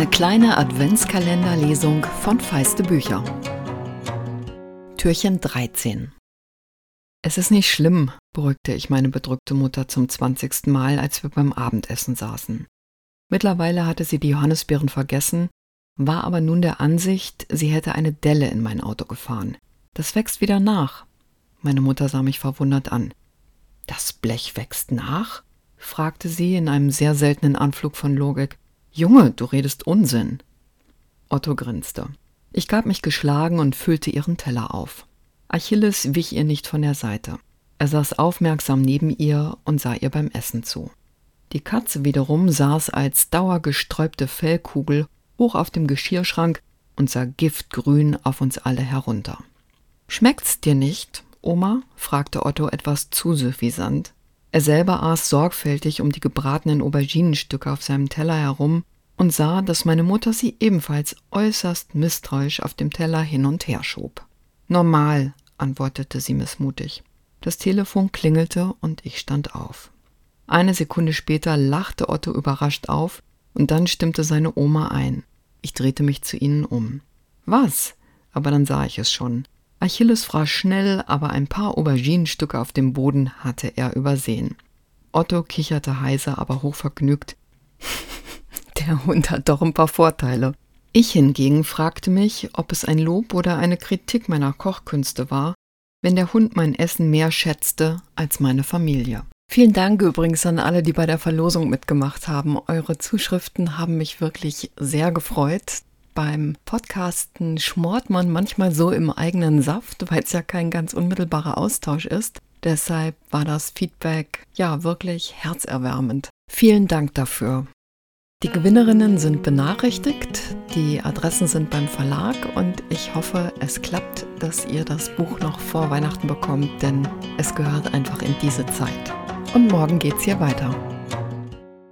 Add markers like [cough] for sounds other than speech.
kleine Adventskalenderlesung von Feiste Bücher. Türchen 13. Es ist nicht schlimm, beruhigte ich meine bedrückte Mutter zum zwanzigsten Mal, als wir beim Abendessen saßen. Mittlerweile hatte sie die Johannisbeeren vergessen, war aber nun der Ansicht, sie hätte eine Delle in mein Auto gefahren. Das wächst wieder nach. Meine Mutter sah mich verwundert an. Das Blech wächst nach? fragte sie in einem sehr seltenen Anflug von Logik. Junge, du redest Unsinn. Otto grinste. Ich gab mich geschlagen und füllte ihren Teller auf. Achilles wich ihr nicht von der Seite. Er saß aufmerksam neben ihr und sah ihr beim Essen zu. Die Katze wiederum saß als dauergesträubte Fellkugel hoch auf dem Geschirrschrank und sah giftgrün auf uns alle herunter. Schmeckt's dir nicht, Oma? fragte Otto etwas zu suffisant. Er selber aß sorgfältig um die gebratenen Auberginenstücke auf seinem Teller herum und sah, dass meine Mutter sie ebenfalls äußerst misstrauisch auf dem Teller hin und her schob. Normal, antwortete sie missmutig. Das Telefon klingelte und ich stand auf. Eine Sekunde später lachte Otto überrascht auf und dann stimmte seine Oma ein. Ich drehte mich zu ihnen um. Was? Aber dann sah ich es schon. Achilles fraß schnell, aber ein paar Auberginenstücke auf dem Boden hatte er übersehen. Otto kicherte heiser, aber hochvergnügt. [laughs] Der Hund hat doch ein paar Vorteile. Ich hingegen fragte mich, ob es ein Lob oder eine Kritik meiner Kochkünste war, wenn der Hund mein Essen mehr schätzte als meine Familie. Vielen Dank übrigens an alle, die bei der Verlosung mitgemacht haben. Eure Zuschriften haben mich wirklich sehr gefreut beim Podcasten schmort man manchmal so im eigenen Saft, weil es ja kein ganz unmittelbarer Austausch ist. Deshalb war das Feedback ja wirklich herzerwärmend. Vielen Dank dafür. Die Gewinnerinnen sind benachrichtigt, die Adressen sind beim Verlag und ich hoffe, es klappt, dass ihr das Buch noch vor Weihnachten bekommt, denn es gehört einfach in diese Zeit. Und morgen geht's hier weiter.